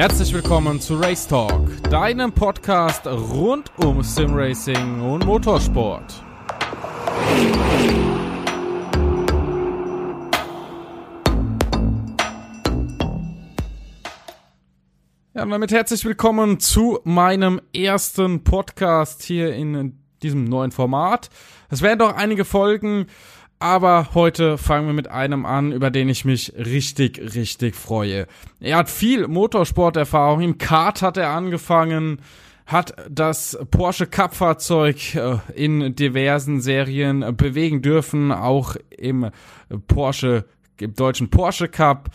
Herzlich willkommen zu Race Talk, deinem Podcast rund um Simracing und Motorsport. Ja, und damit herzlich willkommen zu meinem ersten Podcast hier in diesem neuen Format. Es werden doch einige Folgen aber heute fangen wir mit einem an, über den ich mich richtig, richtig freue. Er hat viel Motorsporterfahrung. Im Kart hat er angefangen, hat das Porsche Cup Fahrzeug äh, in diversen Serien bewegen dürfen, auch im Porsche, im deutschen Porsche Cup,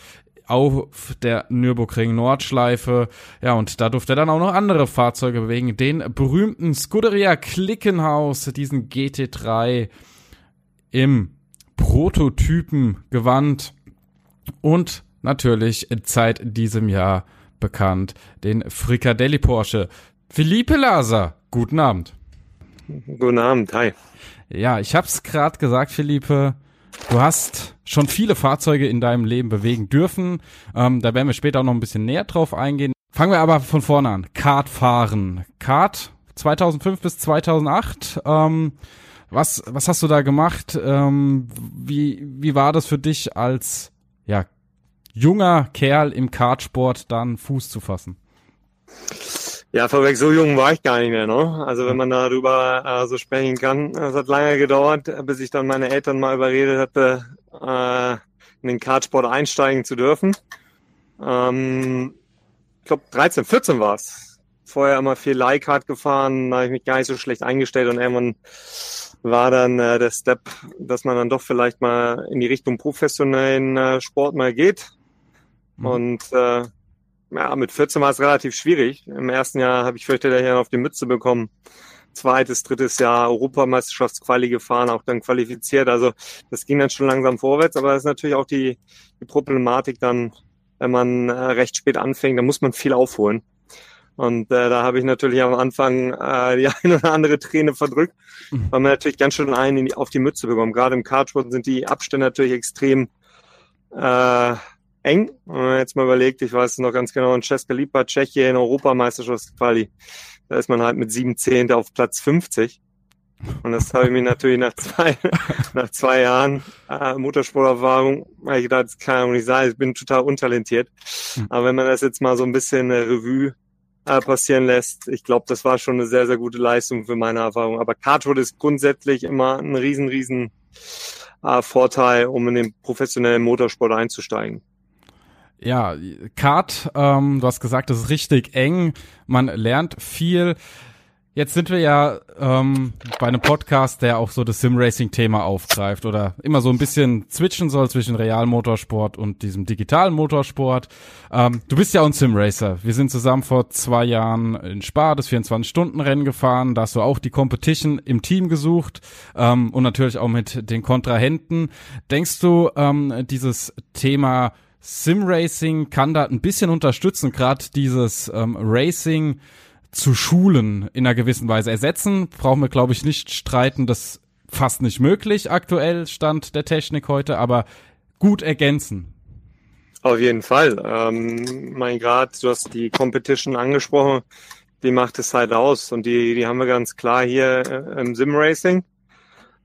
auf der Nürburgring Nordschleife. Ja, und da durfte er dann auch noch andere Fahrzeuge bewegen. Den berühmten Scuderia Klickenhaus, diesen GT3 im Prototypen gewandt und natürlich seit diesem Jahr bekannt den Frikadelli Porsche. Philippe Laser, guten Abend. Guten Abend, hi. Ja, ich hab's gerade gesagt, Philippe. Du hast schon viele Fahrzeuge in deinem Leben bewegen dürfen. Ähm, da werden wir später auch noch ein bisschen näher drauf eingehen. Fangen wir aber von vorne an. Kart fahren. Kart 2005 bis 2008. Ähm, was, was hast du da gemacht? Ähm, wie, wie war das für dich als ja, junger Kerl im Kartsport dann Fuß zu fassen? Ja, vorweg, so jung war ich gar nicht mehr, ne? Also wenn man darüber äh, so sprechen kann. Es hat lange gedauert, bis ich dann meine Eltern mal überredet hatte, äh, in den Kartsport einsteigen zu dürfen. Ähm, ich glaube 13, 14 war es. Vorher immer viel Leihkart gefahren, da habe ich mich gar nicht so schlecht eingestellt und irgendwann war dann äh, der Step, dass man dann doch vielleicht mal in die Richtung professionellen äh, Sport mal geht. Mhm. Und äh, ja, mit 14 war es relativ schwierig. Im ersten Jahr habe ich fürchte hier auf die Mütze bekommen. Zweites, drittes Jahr Europameisterschaftsquali gefahren, auch dann qualifiziert. Also das ging dann schon langsam vorwärts, aber das ist natürlich auch die, die Problematik dann, wenn man äh, recht spät anfängt, dann muss man viel aufholen. Und äh, da habe ich natürlich am Anfang äh, die eine oder andere Träne verdrückt, mhm. weil man natürlich ganz schön einen die, auf die Mütze bekommt. Gerade im Kartsport sind die Abstände natürlich extrem äh, eng. Wenn man jetzt mal überlegt, ich weiß es noch ganz genau, in Česká Lípa, Tschechien, Europameisterschaftsquali, da ist man halt mit sieben Zehnte auf Platz 50. Und das habe ich mir natürlich nach zwei, nach zwei Jahren äh, Motorsporterfahrung, ich gedacht, das kann ja nicht sein, ich bin total untalentiert. Mhm. Aber wenn man das jetzt mal so ein bisschen äh, Revue äh, passieren lässt. Ich glaube, das war schon eine sehr, sehr gute Leistung für meine Erfahrung. Aber Kartwood ist grundsätzlich immer ein riesen, riesen äh, Vorteil, um in den professionellen Motorsport einzusteigen. Ja, Kart, ähm, du hast gesagt, das ist richtig eng. Man lernt viel. Jetzt sind wir ja ähm, bei einem Podcast, der auch so das Sim-Racing-Thema aufgreift oder immer so ein bisschen switchen soll zwischen Realmotorsport und diesem digitalen Motorsport. Ähm, du bist ja auch ein Sim-Racer. Wir sind zusammen vor zwei Jahren in Spa das 24-Stunden-Rennen gefahren. Da hast du auch die Competition im Team gesucht ähm, und natürlich auch mit den Kontrahenten. Denkst du, ähm, dieses Thema Sim-Racing kann da ein bisschen unterstützen, gerade dieses ähm, Racing zu schulen in einer gewissen Weise. Ersetzen brauchen wir, glaube ich, nicht streiten. Das fast nicht möglich aktuell, Stand der Technik heute, aber gut ergänzen. Auf jeden Fall. Ähm, mein Grad, du hast die Competition angesprochen, die macht es halt aus und die, die haben wir ganz klar hier äh, im Sim-Racing.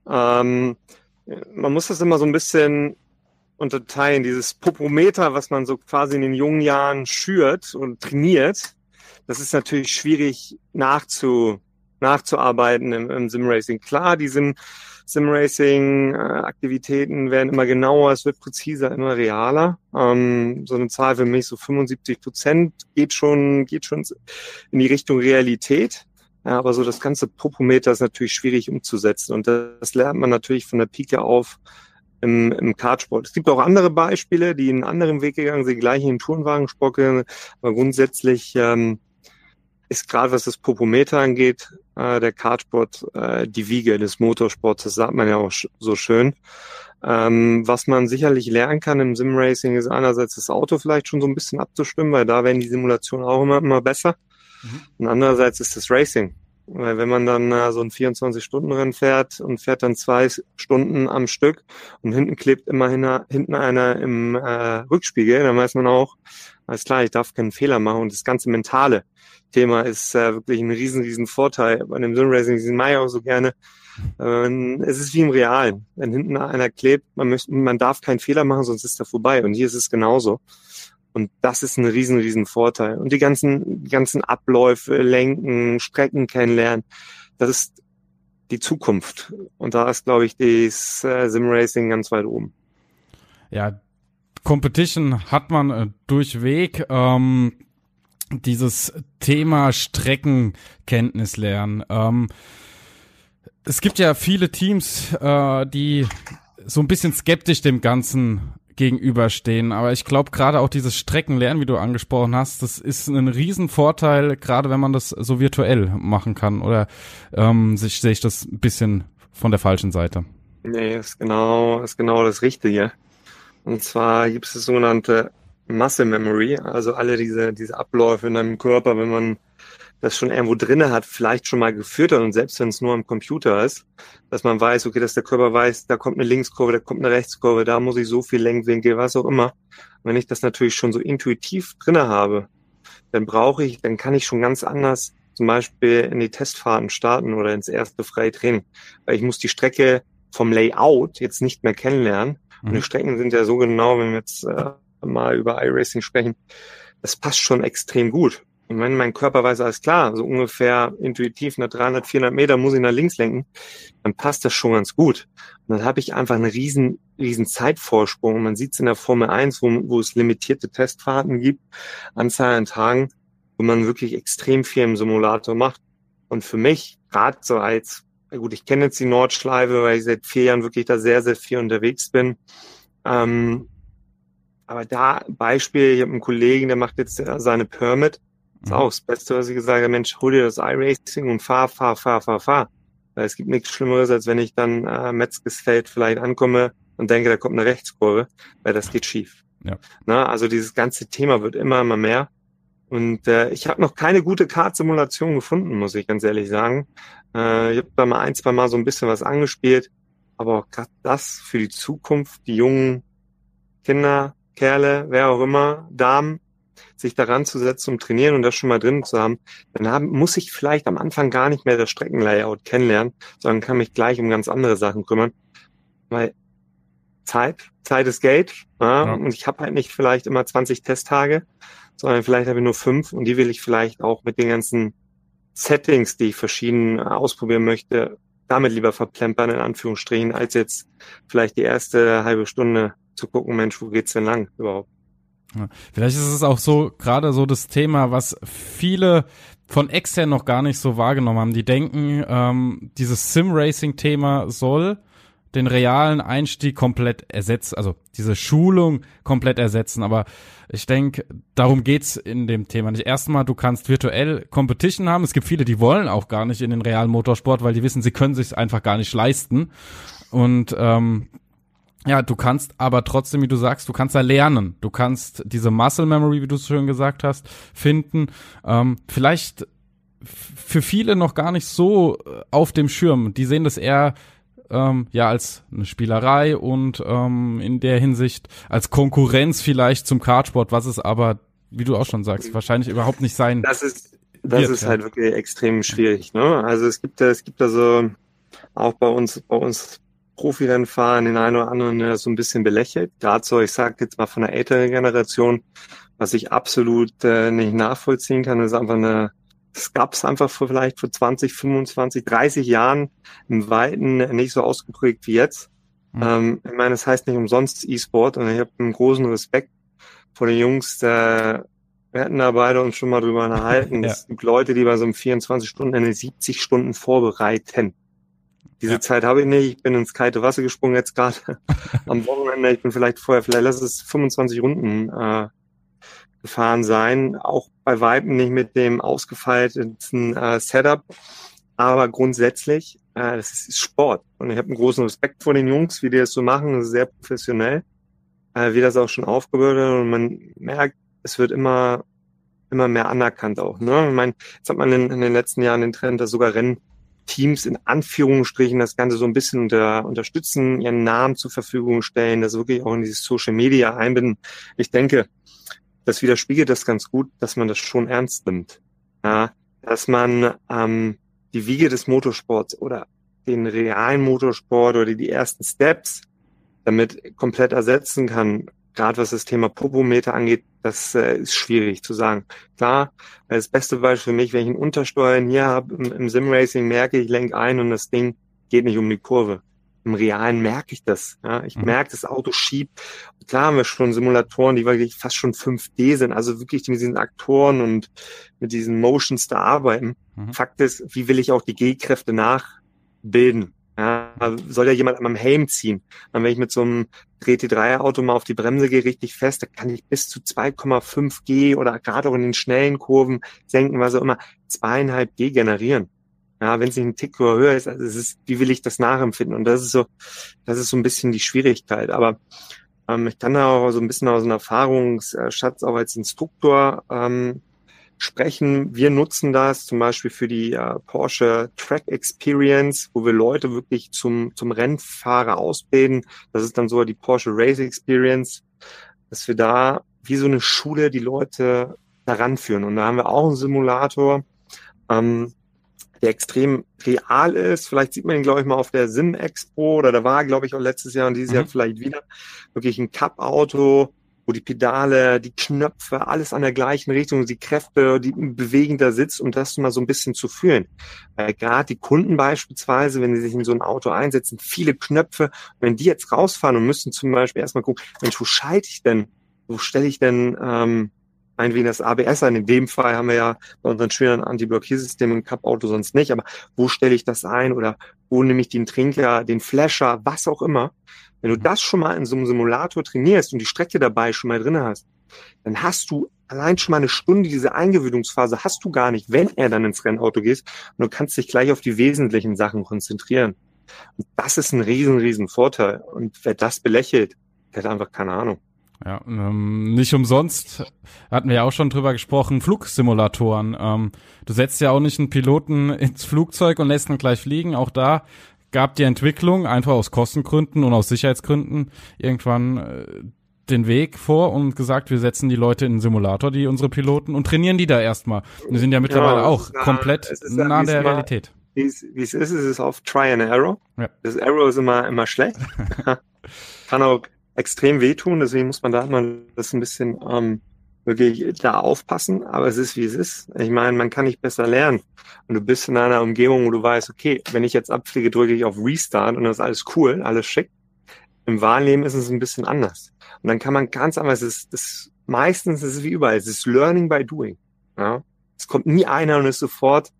Ähm, man muss das immer so ein bisschen unterteilen, dieses Popometer, was man so quasi in den jungen Jahren schürt und trainiert, das ist natürlich schwierig nachzu, nachzuarbeiten im, im Simracing. Klar, die Sim, Simracing-Aktivitäten werden immer genauer, es wird präziser, immer realer. Ähm, so eine Zahl für mich, so 75 Prozent, geht schon, geht schon in die Richtung Realität. Ja, aber so das ganze Popometer ist natürlich schwierig umzusetzen. Und das lernt man natürlich von der Pike auf im, im Kartsport. Es gibt auch andere Beispiele, die einen anderen Weg gegangen sind, gleich in den Tourenwagensport gegangen. Aber grundsätzlich ähm, ist gerade was das Popometer angeht, äh, der Kartsport äh, die Wiege des Motorsports, das sagt man ja auch so schön. Ähm, was man sicherlich lernen kann im Simracing ist einerseits das Auto vielleicht schon so ein bisschen abzustimmen, weil da werden die Simulationen auch immer, immer besser. Mhm. Und andererseits ist das Racing. Weil wenn man dann äh, so ein 24-Stunden-Rennen fährt und fährt dann zwei Stunden am Stück und hinten klebt immer hinten einer im äh, Rückspiegel, dann weiß man auch, alles klar, ich darf keinen Fehler machen. Und das ganze mentale Thema ist äh, wirklich ein riesen, riesen Vorteil. Bei dem Simracing, mache ich auch so gerne. Ähm, es ist wie im Realen. Wenn hinten einer klebt, man, möchte, man darf keinen Fehler machen, sonst ist er vorbei. Und hier ist es genauso. Und das ist ein riesen, riesen Vorteil. Und die ganzen, ganzen Abläufe, Lenken, Strecken kennenlernen, das ist die Zukunft. Und da ist, glaube ich, das äh, Simracing ganz weit oben. Ja, Competition hat man äh, durchweg. Ähm, dieses Thema Streckenkenntnis lernen. Ähm, es gibt ja viele Teams, äh, die so ein bisschen skeptisch dem Ganzen gegenüberstehen. Aber ich glaube, gerade auch dieses Streckenlernen, wie du angesprochen hast, das ist ein Riesenvorteil, gerade wenn man das so virtuell machen kann. Oder ähm, sich, sehe ich das ein bisschen von der falschen Seite? Nee, ist genau, ist genau das Richtige. Und zwar gibt es das sogenannte Muscle Memory, also alle diese, diese Abläufe in deinem Körper, wenn man das schon irgendwo drinne hat, vielleicht schon mal geführt hat und selbst wenn es nur am Computer ist, dass man weiß, okay, dass der Körper weiß, da kommt eine Linkskurve, da kommt eine Rechtskurve, da muss ich so viel Lenkwinkel, was auch immer. Und wenn ich das natürlich schon so intuitiv drinne habe, dann brauche ich, dann kann ich schon ganz anders zum Beispiel in die Testfahrten starten oder ins erste freie Training. Weil ich muss die Strecke vom Layout jetzt nicht mehr kennenlernen. Mhm. Und die mhm. Strecken sind ja so genau, wenn wir jetzt äh, mal über iRacing sprechen, das passt schon extrem gut. Und wenn mein Körper weiß, alles klar, so ungefähr intuitiv nach 300, 400 Meter muss ich nach links lenken, dann passt das schon ganz gut. Und dann habe ich einfach einen riesen, riesen Zeitvorsprung. man sieht es in der Formel 1, wo, wo es limitierte Testfahrten gibt, Anzahl an Tagen, wo man wirklich extrem viel im Simulator macht. Und für mich, gerade so als, gut, ich kenne jetzt die Nordschleife, weil ich seit vier Jahren wirklich da sehr, sehr viel unterwegs bin. Ähm, aber da Beispiel, ich habe einen Kollegen, der macht jetzt seine Permit das ist auch das Beste, was ich gesagt habe, Mensch, hol dir das iRacing und fahr, fahr, fahr, fahr, fahr. Weil es gibt nichts Schlimmeres, als wenn ich dann äh, Metzgesfeld vielleicht ankomme und denke, da kommt eine Rechtskurve, weil das geht schief. Ja. Na, also dieses ganze Thema wird immer, immer mehr. Und äh, ich habe noch keine gute Kart-Simulation gefunden, muss ich ganz ehrlich sagen. Äh, ich habe da mal ein, zwei Mal so ein bisschen was angespielt. Aber gerade das für die Zukunft, die jungen Kinder, Kerle, wer auch immer, Damen, sich daran zu setzen, um trainieren und das schon mal drin zu haben, dann haben, muss ich vielleicht am Anfang gar nicht mehr das Streckenlayout kennenlernen, sondern kann mich gleich um ganz andere Sachen kümmern. Weil Zeit, Zeit ist Geld. Ja, ja. Und ich habe halt nicht vielleicht immer 20 Testtage, sondern vielleicht habe ich nur fünf und die will ich vielleicht auch mit den ganzen Settings, die ich verschieden ausprobieren möchte, damit lieber verplempern, in Anführungsstrichen, als jetzt vielleicht die erste halbe Stunde zu gucken, Mensch, wo geht's denn lang überhaupt? Ja. Vielleicht ist es auch so, gerade so das Thema, was viele von extern noch gar nicht so wahrgenommen haben. Die denken, ähm, dieses Sim-Racing-Thema soll den realen Einstieg komplett ersetzen, also diese Schulung komplett ersetzen. Aber ich denke, darum geht's in dem Thema nicht. Erstmal, du kannst virtuell Competition haben. Es gibt viele, die wollen auch gar nicht in den realen Motorsport, weil die wissen, sie können sich einfach gar nicht leisten. Und ähm, ja, du kannst aber trotzdem, wie du sagst, du kannst da lernen. Du kannst diese Muscle Memory, wie du es schön gesagt hast, finden. Ähm, vielleicht für viele noch gar nicht so äh, auf dem Schirm. Die sehen das eher ähm, ja als eine Spielerei und ähm, in der Hinsicht als Konkurrenz vielleicht zum Kartsport, was es aber, wie du auch schon sagst, wahrscheinlich überhaupt nicht sein. Das ist das wird, ist ja. halt wirklich extrem schwierig. Ne? Also es gibt es gibt da so auch bei uns bei uns Profirennen fahren, den einen oder anderen der so ein bisschen belächelt. Gerade so, ich sage jetzt mal von der älteren Generation, was ich absolut äh, nicht nachvollziehen kann, ist einfach eine, das gab es einfach vor vielleicht vor 20, 25, 30 Jahren im Weiten nicht so ausgeprägt wie jetzt. Mhm. Ähm, ich meine, es das heißt nicht umsonst E-Sport und ich habe einen großen Respekt vor den Jungs, der wir hatten da beide uns schon mal drüber unterhalten. ja. Es gibt Leute, die bei so einem 24 Stunden eine 70 Stunden vorbereiten. Diese ja. Zeit habe ich nicht. Ich bin ins kalte Wasser gesprungen jetzt gerade am Wochenende. Ich bin vielleicht vorher, vielleicht lass es 25 Runden äh, gefahren sein. Auch bei Weitem nicht mit dem ausgefeilten äh, Setup. Aber grundsätzlich, äh, das ist Sport. Und ich habe einen großen Respekt vor den Jungs, wie die das so machen. Das ist sehr professionell. Äh, wie das auch schon aufgebaut wird. Und man merkt, es wird immer immer mehr anerkannt auch. Ne? Ich meine, jetzt hat man in, in den letzten Jahren den Trend, dass sogar Rennteams in Anführungsstrichen das Ganze so ein bisschen unter, unterstützen, ihren Namen zur Verfügung stellen, das wirklich auch in dieses Social Media einbinden. Ich denke, das widerspiegelt das ganz gut, dass man das schon ernst nimmt. Ja, dass man ähm, die Wiege des Motorsports oder den realen Motorsport oder die ersten Steps damit komplett ersetzen kann. Gerade was das Thema Popometer angeht, das äh, ist schwierig zu sagen. Klar, das beste Beispiel für mich, wenn ich einen Untersteuern hier habe im, im Simracing, merke ich, lenk ein und das Ding geht nicht um die Kurve. Im Realen merke ich das. Ja? Ich mhm. merke, das Auto schiebt. Klar haben wir schon Simulatoren, die wirklich fast schon 5D sind, also wirklich mit diesen Aktoren und mit diesen Motions da arbeiten. Mhm. Fakt ist, wie will ich auch die G-Kräfte nachbilden? Soll ja jemand an meinem Helm ziehen. Und wenn ich mit so einem GT3-Auto mal auf die Bremse gehe, richtig fest, da kann ich bis zu 2,5 G oder gerade auch in den schnellen Kurven senken, was auch immer, zweieinhalb G generieren. Ja, wenn es nicht ein Tick höher ist, also es ist, wie will ich das nachempfinden? Und das ist so, das ist so ein bisschen die Schwierigkeit. Aber ähm, ich kann da auch so ein bisschen aus einem Erfahrungsschatz auch als Instruktor ähm, sprechen. Wir nutzen das zum Beispiel für die äh, Porsche Track Experience, wo wir Leute wirklich zum, zum Rennfahrer ausbilden. Das ist dann so die Porsche Race Experience, dass wir da wie so eine Schule die Leute daran führen. Und da haben wir auch einen Simulator, ähm, der extrem real ist. Vielleicht sieht man ihn, glaube ich, mal auf der Sim Expo oder da war, glaube ich, auch letztes Jahr und dieses mhm. Jahr vielleicht wieder. Wirklich ein Cup-Auto, wo die Pedale, die Knöpfe, alles an der gleichen Richtung, die Kräfte, die bewegender sitzt, um das mal so ein bisschen zu fühlen. Weil gerade die Kunden beispielsweise, wenn sie sich in so ein Auto einsetzen, viele Knöpfe, wenn die jetzt rausfahren und müssen zum Beispiel erstmal gucken, Mensch, wo schalte ich denn? Wo stelle ich denn ähm, ein wie das ABS ein? In dem Fall haben wir ja bei unseren schönen Anti-Blockiersystem im Cup-Auto sonst nicht, aber wo stelle ich das ein oder wo nehme ich den Trinker, den Flasher, was auch immer? Wenn du das schon mal in so einem Simulator trainierst und die Strecke dabei schon mal drin hast, dann hast du allein schon mal eine Stunde diese Eingewöhnungsphase hast du gar nicht, wenn er dann ins Rennauto geht und du kannst dich gleich auf die wesentlichen Sachen konzentrieren. Und das ist ein riesen, riesen Vorteil. Und wer das belächelt, der hat einfach keine Ahnung. Ja, ähm, nicht umsonst hatten wir ja auch schon drüber gesprochen, Flugsimulatoren. Ähm, du setzt ja auch nicht einen Piloten ins Flugzeug und lässt ihn gleich fliegen. Auch da gab die Entwicklung einfach aus Kostengründen und aus Sicherheitsgründen irgendwann äh, den Weg vor und gesagt, wir setzen die Leute in einen Simulator, die unsere Piloten und trainieren die da erstmal. Wir sind ja mittlerweile ja, auch nah, komplett nah an der Realität. Wie es ist, ist es oft Try and Arrow. Ja. Das Arrow ist immer, immer schlecht. Kann auch extrem wehtun, deswegen muss man da immer das ein bisschen ähm, wirklich da aufpassen, aber es ist wie es ist. Ich meine, man kann nicht besser lernen. Und du bist in einer Umgebung, wo du weißt, okay, wenn ich jetzt abfliege, drücke ich auf Restart und das ist alles cool, alles schick. Im wahren Leben ist es ein bisschen anders. Und dann kann man ganz anders, es ist, das, meistens ist es wie überall, es ist Learning by Doing. Ja? Es kommt nie einer und ist sofort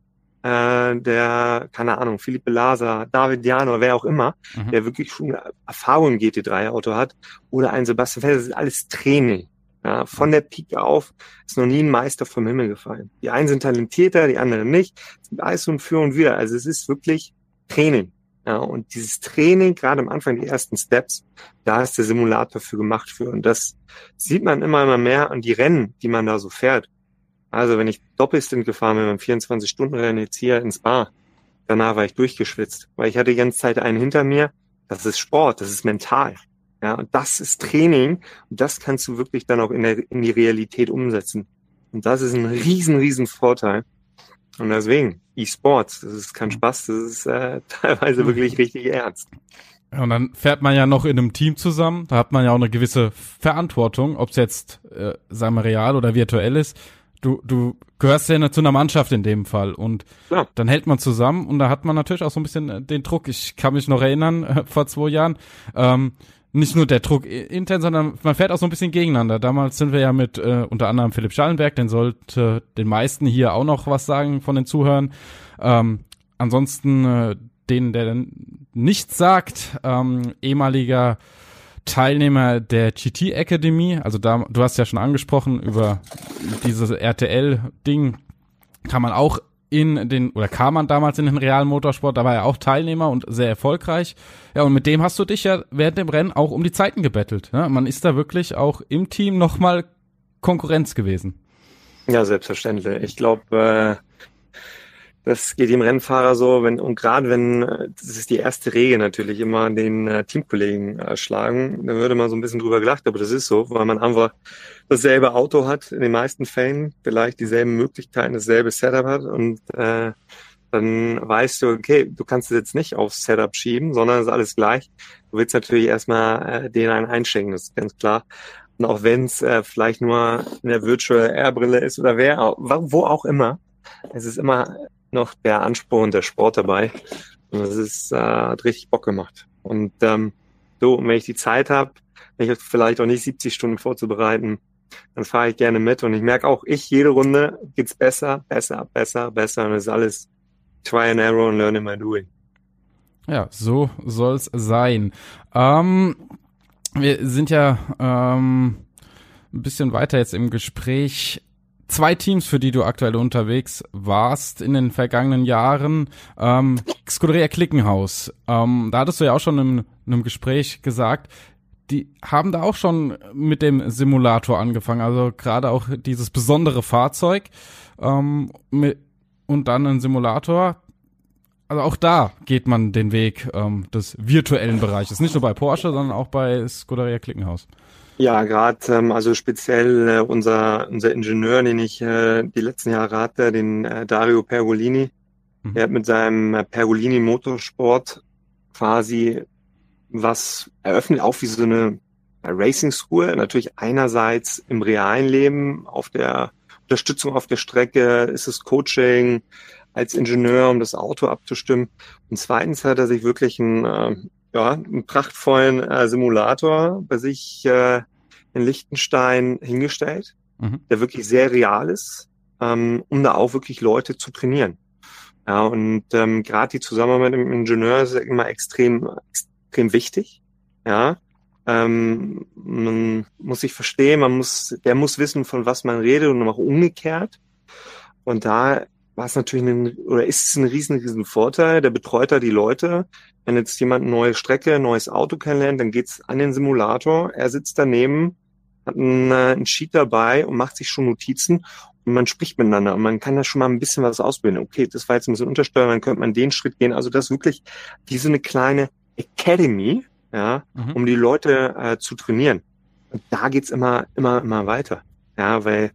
äh, der, keine Ahnung, Philippe Laser, David Jano, wer auch immer, mhm. der wirklich schon Erfahrung im GT3-Auto hat, oder ein Sebastian Vettel, das ist alles Training. Ja, von der Pike auf ist noch nie ein Meister vom Himmel gefallen. Die einen sind talentierter, die anderen nicht. Es gibt alles und für und wieder. Also es ist wirklich Training. Ja, und dieses Training, gerade am Anfang, die ersten Steps, da ist der Simulator für gemacht für. Und das sieht man immer, immer mehr an die Rennen, die man da so fährt. Also wenn ich Doppelstint gefahren bin beim 24-Stunden-Rennen jetzt hier ins Bar, danach war ich durchgeschwitzt, weil ich hatte die ganze Zeit einen hinter mir. Das ist Sport, das ist mental. Ja, und das ist Training und das kannst du wirklich dann auch in, der, in die Realität umsetzen. Und das ist ein riesen, riesen Vorteil. Und deswegen, E-Sports, das ist kein. Spaß, das ist äh, teilweise wirklich richtig ernst. Und dann fährt man ja noch in einem Team zusammen, da hat man ja auch eine gewisse Verantwortung, ob es jetzt, äh, sagen wir, real oder virtuell ist. Du, du gehörst ja zu einer Mannschaft in dem Fall und ja. dann hält man zusammen und da hat man natürlich auch so ein bisschen äh, den Druck. Ich kann mich noch erinnern, äh, vor zwei Jahren, ähm, nicht nur der Druck intern, sondern man fährt auch so ein bisschen gegeneinander. Damals sind wir ja mit äh, unter anderem Philipp Schallenberg, den sollte den meisten hier auch noch was sagen von den Zuhörern. Ähm, ansonsten äh, den, der nichts sagt, ähm, ehemaliger Teilnehmer der GT Academy, also da, du hast ja schon angesprochen über dieses RTL-Ding, kann man auch in den, oder kam man damals in den realen Motorsport, da war er auch Teilnehmer und sehr erfolgreich. Ja, und mit dem hast du dich ja während dem Rennen auch um die Zeiten gebettelt. Ne? Man ist da wirklich auch im Team nochmal Konkurrenz gewesen. Ja, selbstverständlich. Ich glaube, äh, das geht dem Rennfahrer so, wenn, und gerade wenn, äh, das ist die erste Regel natürlich, immer den äh, Teamkollegen äh, schlagen, da würde man so ein bisschen drüber gelacht, aber das ist so, weil man einfach dasselbe Auto hat, in den meisten Fällen, vielleicht dieselben Möglichkeiten, dasselbe Setup hat und äh, dann weißt du, okay, du kannst es jetzt nicht aufs Setup schieben, sondern es ist alles gleich. Du willst natürlich erstmal äh, den einen einschenken, das ist ganz klar. Und auch wenn es äh, vielleicht nur in der Virtual Air Brille ist oder wer, wo auch immer, es ist immer noch der Anspruch und der Sport dabei. Und das ist, äh, hat richtig Bock gemacht. Und ähm, so, wenn ich die Zeit habe, mich vielleicht auch nicht 70 Stunden vorzubereiten, dann fahre ich gerne mit. Und ich merke auch, ich, jede Runde geht's besser, besser, besser, besser. Und es ist alles try and error and learn in my doing. Ja, so soll's sein. Ähm, wir sind ja ähm, ein bisschen weiter jetzt im Gespräch zwei Teams, für die du aktuell unterwegs warst in den vergangenen Jahren. Ähm, Scuderia Klickenhaus. Ähm, da hattest du ja auch schon in, in einem Gespräch gesagt, die haben da auch schon mit dem Simulator angefangen. Also gerade auch dieses besondere Fahrzeug ähm, mit, und dann ein Simulator. Also auch da geht man den Weg ähm, des virtuellen Bereiches. Nicht nur bei Porsche, sondern auch bei Scuderia Klickenhaus. Ja, gerade ähm, also speziell äh, unser unser Ingenieur, den ich äh, die letzten Jahre hatte, den äh, Dario Pergolini, mhm. der hat mit seinem äh, Pergolini Motorsport quasi was eröffnet, auch wie so eine Racing School. Natürlich einerseits im realen Leben, auf der Unterstützung auf der Strecke, ist es Coaching als Ingenieur, um das Auto abzustimmen. Und zweitens hat er sich wirklich ein äh, ja, einen prachtvollen äh, Simulator bei sich äh, in Liechtenstein hingestellt, mhm. der wirklich sehr real ist, ähm, um da auch wirklich Leute zu trainieren. Ja, und ähm, gerade die Zusammenarbeit mit dem Ingenieur ist immer extrem, extrem wichtig. Ja, ähm, man muss sich verstehen, man muss, der muss wissen, von was man redet und auch umgekehrt. Und da war es natürlich ein, oder ist es ein riesen, riesen Vorteil. Der betreut da die Leute. Wenn jetzt jemand eine neue Strecke, ein neues Auto kennenlernt, dann geht's an den Simulator. Er sitzt daneben, hat einen, äh, einen Sheet dabei und macht sich schon Notizen und man spricht miteinander und man kann da schon mal ein bisschen was ausbilden. Okay, das war jetzt ein bisschen untersteuern, dann könnte man den Schritt gehen. Also das ist wirklich wie so eine kleine Academy, ja, mhm. um die Leute äh, zu trainieren. Und da geht's immer, immer, immer weiter. Ja, weil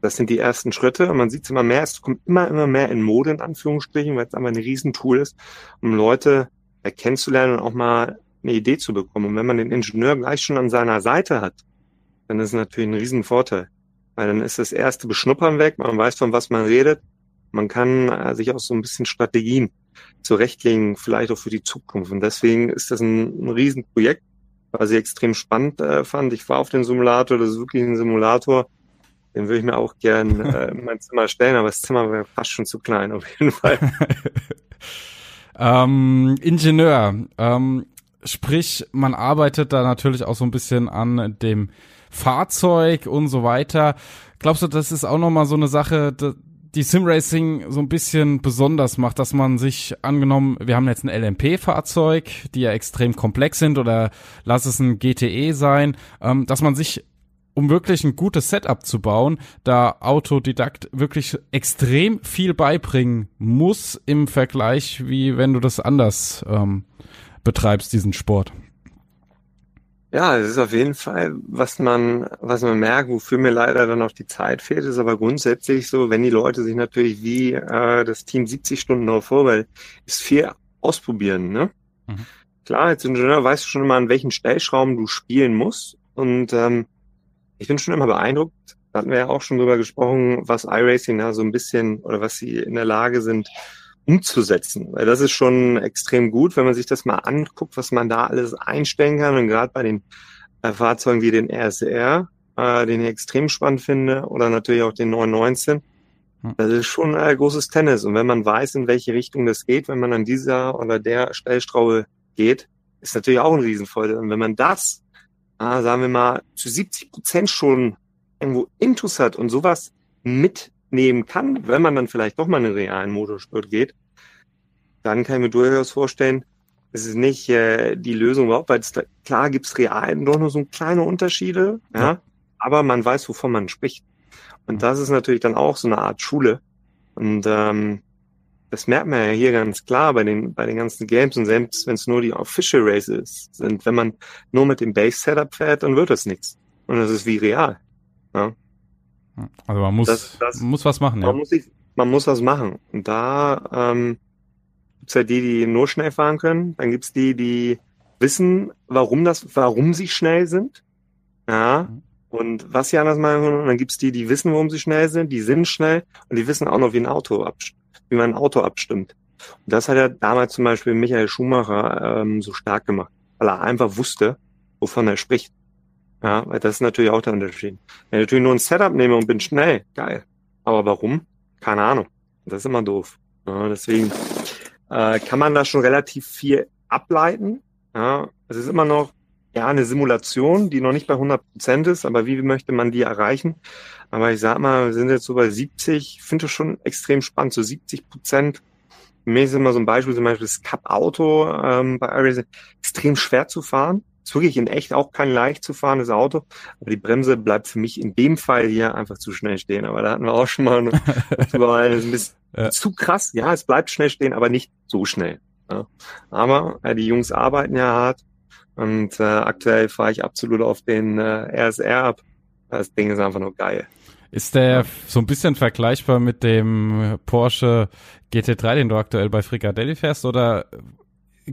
das sind die ersten Schritte und man sieht es immer mehr, es kommt immer, immer mehr in Mode, in Anführungsstrichen, weil es einfach ein Riesentool ist, um Leute kennenzulernen und auch mal eine Idee zu bekommen. Und wenn man den Ingenieur gleich schon an seiner Seite hat, dann ist es natürlich ein Riesenvorteil. Weil dann ist das erste Beschnuppern weg, man weiß, von was man redet. Man kann äh, sich auch so ein bisschen Strategien zurechtlegen, vielleicht auch für die Zukunft. Und deswegen ist das ein, ein Riesenprojekt, was ich extrem spannend äh, fand. Ich war auf den Simulator, das ist wirklich ein Simulator, den würde ich mir auch gern äh, in mein Zimmer stellen, aber das Zimmer wäre fast schon zu klein, auf jeden Fall. ähm, Ingenieur, ähm, sprich, man arbeitet da natürlich auch so ein bisschen an dem Fahrzeug und so weiter. Glaubst du, das ist auch nochmal so eine Sache, die Simracing so ein bisschen besonders macht, dass man sich angenommen, wir haben jetzt ein LMP-Fahrzeug, die ja extrem komplex sind oder lass es ein GTE sein, ähm, dass man sich um wirklich ein gutes Setup zu bauen, da Autodidakt wirklich extrem viel beibringen muss im Vergleich, wie wenn du das anders ähm, betreibst, diesen Sport. Ja, es ist auf jeden Fall, was man, was man merkt, wofür mir leider dann auch die Zeit fehlt, ist aber grundsätzlich so, wenn die Leute sich natürlich wie äh, das Team 70 Stunden darauf vorbereitet, ist viel ausprobieren, ne? Mhm. Klar, als Ingenieur weißt du schon immer, an welchen Stellschrauben du spielen musst. Und ähm, ich bin schon immer beeindruckt, da hatten wir ja auch schon drüber gesprochen, was iRacing da so ein bisschen oder was sie in der Lage sind umzusetzen. Weil das ist schon extrem gut, wenn man sich das mal anguckt, was man da alles einstellen kann. Und gerade bei den äh, Fahrzeugen wie den RSR, äh, den ich extrem spannend finde, oder natürlich auch den 919, hm. das ist schon ein großes Tennis. Und wenn man weiß, in welche Richtung das geht, wenn man an dieser oder der Stellstraube geht, ist natürlich auch ein Riesenvorteil. Und wenn man das ah, sagen wir mal, zu 70 Prozent schon irgendwo Intus hat und sowas mitnehmen kann, wenn man dann vielleicht doch mal in einen realen Motorsport geht, dann kann ich mir durchaus vorstellen, es ist nicht äh, die Lösung überhaupt, weil es da, klar gibt's real doch nur so kleine Unterschiede, ja, ja, aber man weiß, wovon man spricht. Und das ist natürlich dann auch so eine Art Schule. Und ähm, das merkt man ja hier ganz klar bei den, bei den ganzen Games und selbst wenn es nur die Official Races sind, wenn man nur mit dem Base-Setup fährt, dann wird das nichts. Und das ist wie real. Ja. Also man muss, das, das, muss was machen, man ja. Muss man muss was machen. Und da ähm, gibt's ja die, die nur schnell fahren können. Dann gibt's die, die wissen, warum das, warum sie schnell sind. Ja. Mhm. Und was sie anders machen. Und dann gibt's die, die wissen, warum sie schnell sind, die sind schnell und die wissen auch noch, wie ein Auto abstimmt wie man ein Auto abstimmt. Und das hat er damals zum Beispiel Michael Schumacher ähm, so stark gemacht, weil er einfach wusste, wovon er spricht. Ja, weil das ist natürlich auch der Unterschied. Wenn ich natürlich nur ein Setup nehme und bin schnell, geil. Aber warum? Keine Ahnung. Das ist immer doof. Ja, deswegen äh, kann man da schon relativ viel ableiten. Ja, es ist immer noch ja eine Simulation, die noch nicht bei 100 Prozent ist, aber wie möchte man die erreichen? Aber ich sag mal, wir sind jetzt so bei 70, ich finde das schon extrem spannend, so 70 Prozent. Mir ist immer so ein Beispiel, zum Beispiel das Cup-Auto ähm, bei iRacing, extrem schwer zu fahren. Ist wirklich in echt auch kein leicht zu fahrendes Auto. Aber die Bremse bleibt für mich in dem Fall hier einfach zu schnell stehen. Aber da hatten wir auch schon mal eine, ein bisschen ja. zu krass. Ja, es bleibt schnell stehen, aber nicht so schnell. Ja. Aber äh, die Jungs arbeiten ja hart. Und äh, aktuell fahre ich absolut auf den äh, RSR ab. Das Ding ist einfach nur geil. Ist der so ein bisschen vergleichbar mit dem Porsche GT3, den du aktuell bei Fricadelli fährst, oder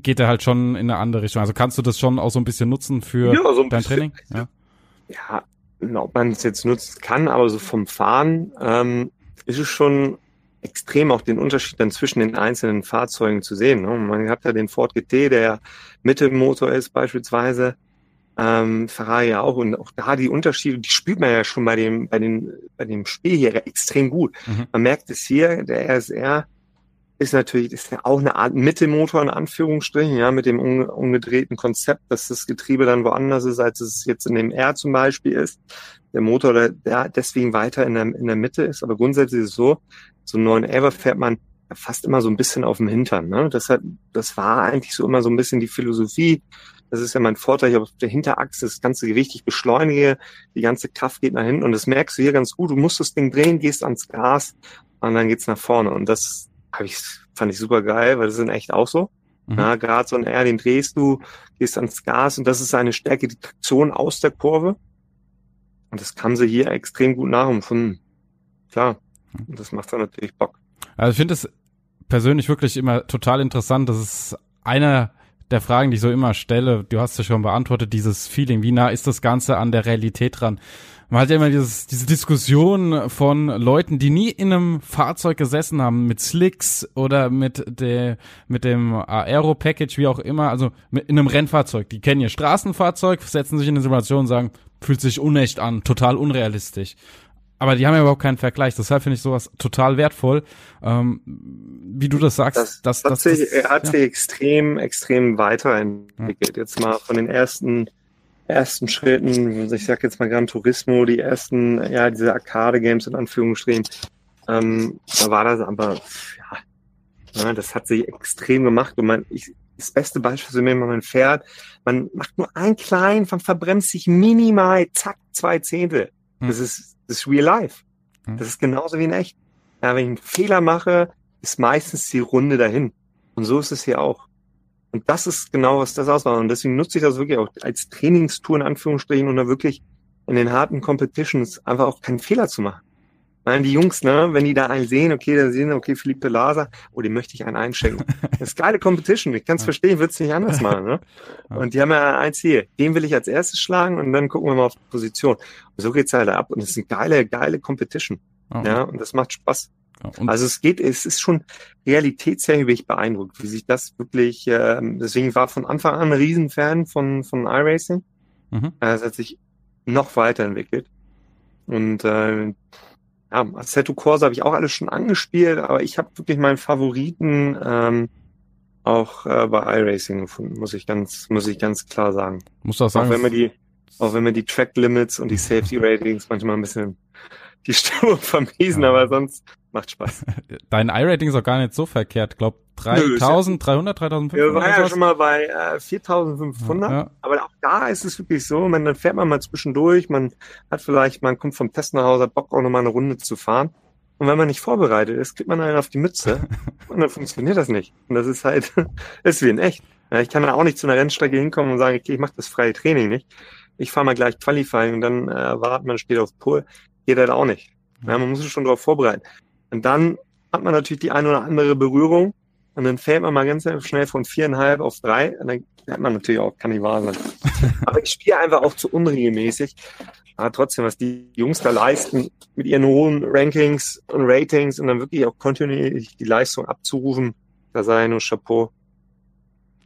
geht er halt schon in eine andere Richtung? Also kannst du das schon auch so ein bisschen nutzen für ja, so dein bisschen, Training? Ja, ja ob man es jetzt nutzen kann, aber so vom Fahren ähm, ist es schon extrem auch den Unterschied dann zwischen den einzelnen Fahrzeugen zu sehen. Ne? Man hat ja den Ford GT, der Mittelmotor ist beispielsweise, ähm, Ferrari ja auch und auch da die Unterschiede, die spürt man ja schon bei dem, bei dem, bei dem Spiel hier extrem gut. Mhm. Man merkt es hier, der RSR ist natürlich, ist ja auch eine Art Mittelmotor in Anführungsstrichen, ja, mit dem umgedrehten Konzept, dass das Getriebe dann woanders ist, als es jetzt in dem R zum Beispiel ist. Der Motor, der, der deswegen weiter in der, in der Mitte ist. Aber grundsätzlich ist es so, so einen neuen Ever fährt man fast immer so ein bisschen auf dem Hintern. Ne? Das, hat, das war eigentlich so immer so ein bisschen die Philosophie, das ist ja mein Vorteil, ich habe auf der Hinterachse das ganze Gewicht, ich beschleunige, die ganze Kraft geht nach hinten und das merkst du hier ganz gut. Du musst das Ding drehen, gehst ans Gas und dann geht's nach vorne. Und das hab ich, fand ich super geil, weil das sind echt auch so. Mhm. Ja, gerade so ein R, den drehst du, gehst ans Gas und das ist eine Stärke, die Traktion aus der Kurve. Und das kann sie hier extrem gut nachempfunden. Klar. Und das macht dann natürlich Bock. Also ich finde es persönlich wirklich immer total interessant. Das ist einer der Fragen, die ich so immer stelle, du hast ja schon beantwortet, dieses Feeling, wie nah ist das Ganze an der Realität dran? Man hat ja immer dieses, diese Diskussion von Leuten, die nie in einem Fahrzeug gesessen haben, mit Slicks oder mit, der, mit dem Aero-Package, wie auch immer, also mit, in einem Rennfahrzeug. Die kennen ihr Straßenfahrzeug, setzen sich in eine Simulation und sagen, fühlt sich unecht an, total unrealistisch aber die haben ja überhaupt keinen Vergleich. Deshalb finde ich sowas total wertvoll. Ähm, wie du das sagst, das, das, das, hat, sich, er hat ja. sich extrem, extrem weiterentwickelt. Ja. Jetzt mal von den ersten, ersten Schritten, also ich sag jetzt mal Gran Turismo, die ersten, ja, diese Arcade-Games in Anführungsstrichen, ähm, da war das aber, ja, ja, das hat sich extrem gemacht und man, ich, das beste Beispiel ist, wenn man fährt, man macht nur einen kleinen, man verbremst sich minimal, zack, zwei Zehntel. Hm. Das ist das ist real life. Hm. Das ist genauso wie in echt. Ja, wenn ich einen Fehler mache, ist meistens die Runde dahin. Und so ist es hier auch. Und das ist genau, was das ausmacht. Und deswegen nutze ich das wirklich auch als Trainingstour in Anführungsstrichen, um da wirklich in den harten Competitions einfach auch keinen Fehler zu machen. Nein, die Jungs, ne, wenn die da einen sehen, okay, dann sehen, okay, Philippe Laser, oh, dem möchte ich einen einschenken. Das ist geile Competition, ich kann es verstehen, ich würde es nicht anders machen. Ne? Und die haben ja ein Ziel, den will ich als erstes schlagen und dann gucken wir mal auf die Position. Und so geht's halt ab und es ist eine geile, geile Competition. Oh. Ja, und das macht Spaß. Und also es geht, es ist schon realitätserheblich beeindruckt, wie sich das wirklich, äh, deswegen war von Anfang an ein Riesenfan von, von iRacing. Mhm. Es hat sich noch weiterentwickelt. Und äh, ja, Assetto Corsa habe ich auch alles schon angespielt, aber ich habe wirklich meinen Favoriten ähm, auch äh, bei iRacing gefunden, muss ich ganz, muss ich ganz klar sagen. Muss auch sagen. Auch wenn mir die, auch wenn mir die Track Limits und die Safety Ratings manchmal ein bisschen die Stimmung vermiesen, ja. aber sonst macht Spaß. Dein iRating ist auch gar nicht so verkehrt. Glaub 3300, 3500? Wir waren ja schon mal bei äh, 4500, ja. aber auch da ist es wirklich so, man, dann fährt man mal zwischendurch, man hat vielleicht, man kommt vom Test nach Hause, hat Bock auch nochmal eine Runde zu fahren. Und wenn man nicht vorbereitet ist, kriegt man einen auf die Mütze und dann funktioniert das nicht. Und das ist halt, ist wie in echt. Ja, ich kann da auch nicht zu einer Rennstrecke hinkommen und sagen, okay, ich mache das freie Training nicht. Ich fahre mal gleich Qualifying und dann äh, wartet man steht auf Pol. Geht halt auch nicht. Ja, man muss sich schon darauf vorbereiten. Und dann hat man natürlich die eine oder andere Berührung und dann fällt man mal ganz schnell von viereinhalb auf drei und dann hat man natürlich auch, kann nicht wahr sein. Aber ich spiele einfach auch zu unregelmäßig. Aber trotzdem, was die Jungs da leisten, mit ihren hohen Rankings und Ratings und dann wirklich auch kontinuierlich die Leistung abzurufen, da sei nur Chapeau.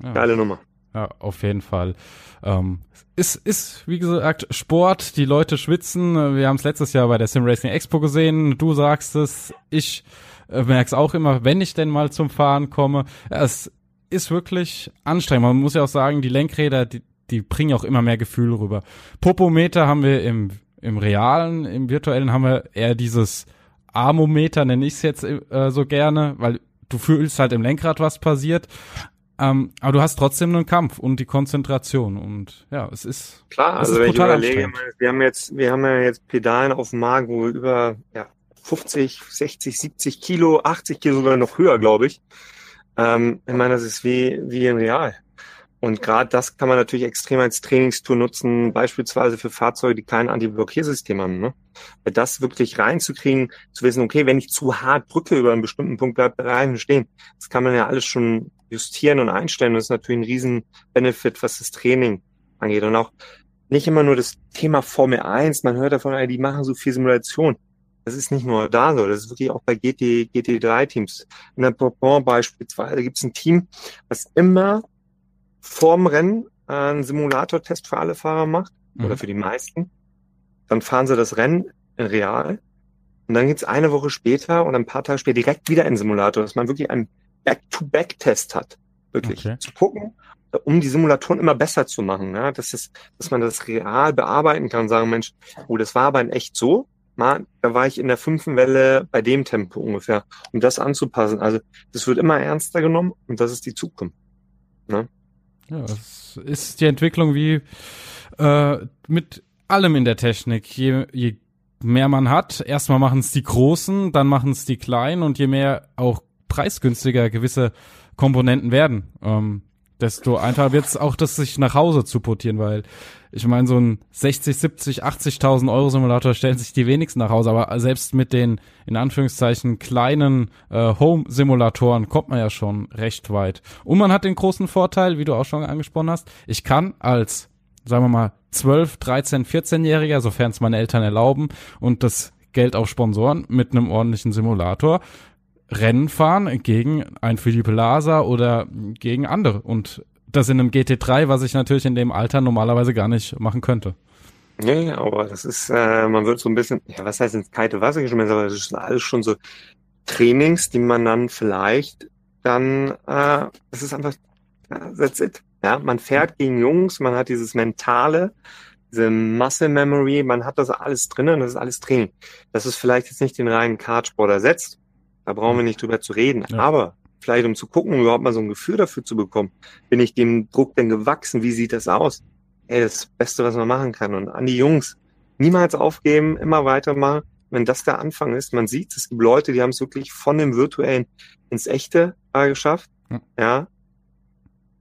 Ja. Geile Nummer. Ja, auf jeden Fall. Ähm, ist, ist, wie gesagt, Sport, die Leute schwitzen. Wir haben es letztes Jahr bei der Sim Racing Expo gesehen. Du sagst es, ich äh, merke es auch immer, wenn ich denn mal zum Fahren komme. Es ist wirklich anstrengend. Man muss ja auch sagen, die Lenkräder, die, die bringen auch immer mehr Gefühl rüber. Popometer haben wir im, im realen, im virtuellen haben wir eher dieses Armometer, nenne ich es jetzt äh, so gerne, weil du fühlst halt im Lenkrad, was passiert. Ähm, aber du hast trotzdem einen Kampf und die Konzentration und ja, es ist klar. Also wenn ich überlege, wir haben jetzt, wir haben ja jetzt Pedalen auf dem Magen, wo über ja, 50, 60, 70 Kilo, 80 Kilo sogar noch höher, glaube ich. Ähm, ich meine, das ist wie wie in Real. Und gerade das kann man natürlich extrem als Trainingstool nutzen, beispielsweise für Fahrzeuge, die kein Anti-Blockiersystem haben. Ne? Weil das wirklich reinzukriegen, zu wissen, okay, wenn ich zu hart drücke über einen bestimmten Punkt, bleibt Reifen stehen. Das kann man ja alles schon justieren und einstellen. Das ist natürlich ein riesen Benefit, was das Training angeht. Und auch nicht immer nur das Thema Formel 1. Man hört davon, die machen so viel Simulation. Das ist nicht nur da so, das ist wirklich auch bei GT, GT3-Teams. In der Bourbon beispielsweise gibt es ein Team, was immer vorm Rennen einen Simulator-Test für alle Fahrer macht mhm. oder für die meisten. Dann fahren sie das Rennen in real. Und dann geht's eine Woche später und ein paar Tage später direkt wieder in Simulator, dass man wirklich einen Back-to-Back-Test hat. Wirklich. Okay. Zu gucken, um die Simulatoren immer besser zu machen. Ja? Das ist, dass man das real bearbeiten kann, sagen, Mensch, oh, das war aber in echt so. Mal, da war ich in der fünften Welle bei dem Tempo ungefähr, um das anzupassen. Also das wird immer ernster genommen und das ist die Zukunft. Ne? Ja, es ist die Entwicklung wie äh, mit allem in der Technik. Je, je mehr man hat, erstmal machen es die Großen, dann machen es die Kleinen und je mehr auch preisgünstiger gewisse Komponenten werden, ähm, desto einfacher wird es auch, das sich nach Hause zu portieren, weil ich meine, so ein 60, 70, 80.000 Euro Simulator stellen sich die wenigsten nach Hause, aber selbst mit den, in Anführungszeichen, kleinen äh, Home-Simulatoren kommt man ja schon recht weit. Und man hat den großen Vorteil, wie du auch schon angesprochen hast, ich kann als, sagen wir mal, 12, 13, 14-Jähriger, sofern es meine Eltern erlauben und das Geld auf Sponsoren mit einem ordentlichen Simulator, Rennen fahren gegen ein Philippe Lasa oder gegen andere. Und das in einem GT3, was ich natürlich in dem Alter normalerweise gar nicht machen könnte. Ja, aber das ist, äh, man wird so ein bisschen, ja, was heißt ins kalte Wasser geschmissen, aber das ist alles schon so Trainings, die man dann vielleicht dann, äh, das ist einfach, that's it. Ja, man fährt gegen Jungs, man hat dieses mentale, diese Muscle Memory, man hat das alles drinnen, das ist alles Training. Das ist vielleicht jetzt nicht den reinen Kartsport ersetzt, da brauchen wir nicht drüber zu reden. Ja. Aber vielleicht um zu gucken, um überhaupt mal so ein Gefühl dafür zu bekommen, bin ich dem Druck denn gewachsen? Wie sieht das aus? Ey, das Beste, was man machen kann. Und an die Jungs, niemals aufgeben, immer weitermachen. Wenn das der Anfang ist, man sieht, es gibt Leute, die haben es wirklich von dem Virtuellen ins Echte geschafft. Ja. ja.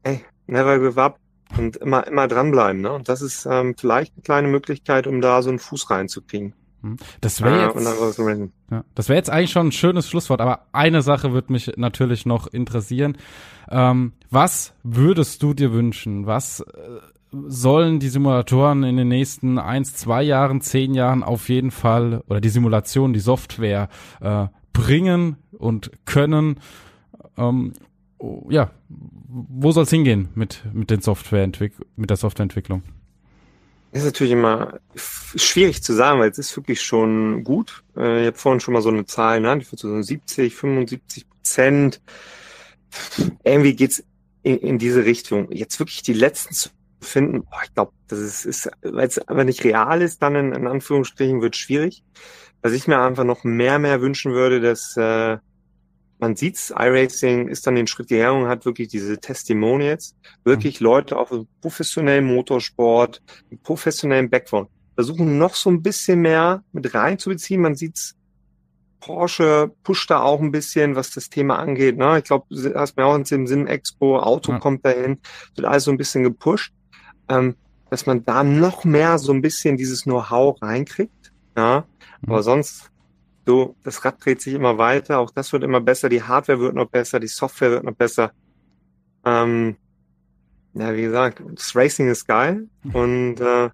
Ey, never give up und immer, immer dranbleiben. Ne? Und das ist ähm, vielleicht eine kleine Möglichkeit, um da so einen Fuß reinzukriegen. Hm. Das wäre jetzt, ja, das wäre jetzt eigentlich schon ein schönes Schlusswort, aber eine Sache würde mich natürlich noch interessieren. Ähm, was würdest du dir wünschen? Was äh, sollen die Simulatoren in den nächsten eins, zwei Jahren, zehn Jahren auf jeden Fall oder die Simulation, die Software äh, bringen und können? Ähm, oh, ja, wo soll es hingehen mit mit den Softwareentwick mit der Softwareentwicklung? Ist natürlich immer schwierig zu sagen, weil es ist wirklich schon gut. Äh, ich habe vorhin schon mal so eine Zahl genannt, ich würde so 70, 75 Prozent. Irgendwie geht's in, in diese Richtung. Jetzt wirklich die letzten zu finden, boah, ich glaube, das ist, ist weil es aber nicht real ist, dann in, in Anführungsstrichen wird schwierig. Was ich mir einfach noch mehr, mehr wünschen würde, dass äh, man sieht's, iRacing ist dann den Schritt gegangen und hat wirklich diese Testimonials, wirklich Leute auf dem professionellen Motorsport, professionellen Background, versuchen noch so ein bisschen mehr mit reinzubeziehen. Man sieht's, Porsche pusht da auch ein bisschen, was das Thema angeht. Ne? Ich glaube, du hast mir auch in dem Sim Expo, Auto ja. kommt dahin, wird alles so ein bisschen gepusht, ähm, dass man da noch mehr so ein bisschen dieses Know-how reinkriegt. Ja? Mhm. Aber sonst so, das Rad dreht sich immer weiter, auch das wird immer besser, die Hardware wird noch besser, die Software wird noch besser. Ähm, ja, wie gesagt, das Racing ist geil und äh,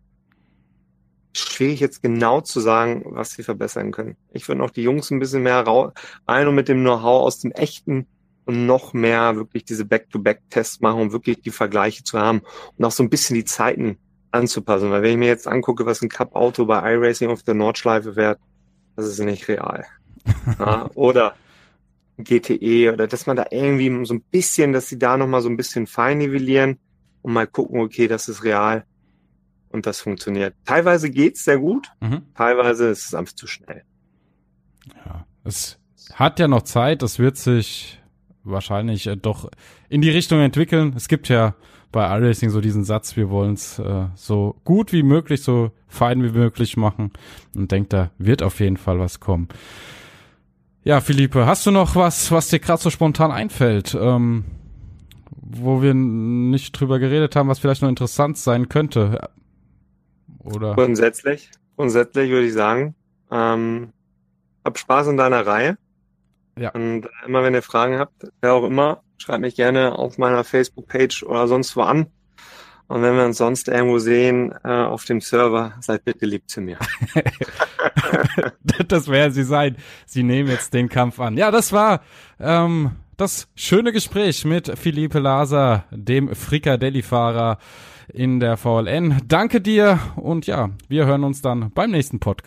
schwierig jetzt genau zu sagen, was sie verbessern können. Ich würde noch die Jungs ein bisschen mehr rein und mit dem Know-how aus dem echten und noch mehr wirklich diese Back-to-Back-Tests machen, um wirklich die Vergleiche zu haben und auch so ein bisschen die Zeiten anzupassen. Weil wenn ich mir jetzt angucke, was ein Cup-Auto bei iRacing auf der Nordschleife wert, das ist nicht real. ja, oder GTE oder dass man da irgendwie so ein bisschen, dass sie da nochmal so ein bisschen fein nivellieren und mal gucken, okay, das ist real und das funktioniert. Teilweise geht's sehr gut, mhm. teilweise ist es einfach zu schnell. Ja, es hat ja noch Zeit, das wird sich wahrscheinlich äh, doch in die Richtung entwickeln. Es gibt ja bei iRacing so diesen Satz, wir wollen es äh, so gut wie möglich, so fein wie möglich machen und denkt, da wird auf jeden Fall was kommen. Ja, Philippe, hast du noch was, was dir gerade so spontan einfällt, ähm, wo wir nicht drüber geredet haben, was vielleicht noch interessant sein könnte? Oder? Grundsätzlich, grundsätzlich würde ich sagen, ähm, hab Spaß in deiner Reihe. Ja. Und immer wenn ihr Fragen habt, wer auch immer, schreibt mich gerne auf meiner Facebook-Page oder sonst wo an. Und wenn wir uns sonst irgendwo sehen äh, auf dem Server, seid bitte lieb zu mir. das werden sie sein. Sie nehmen jetzt den Kampf an. Ja, das war ähm, das schöne Gespräch mit Philippe Laser, dem Frikadelli-Fahrer in der VLN. Danke dir und ja, wir hören uns dann beim nächsten Podcast.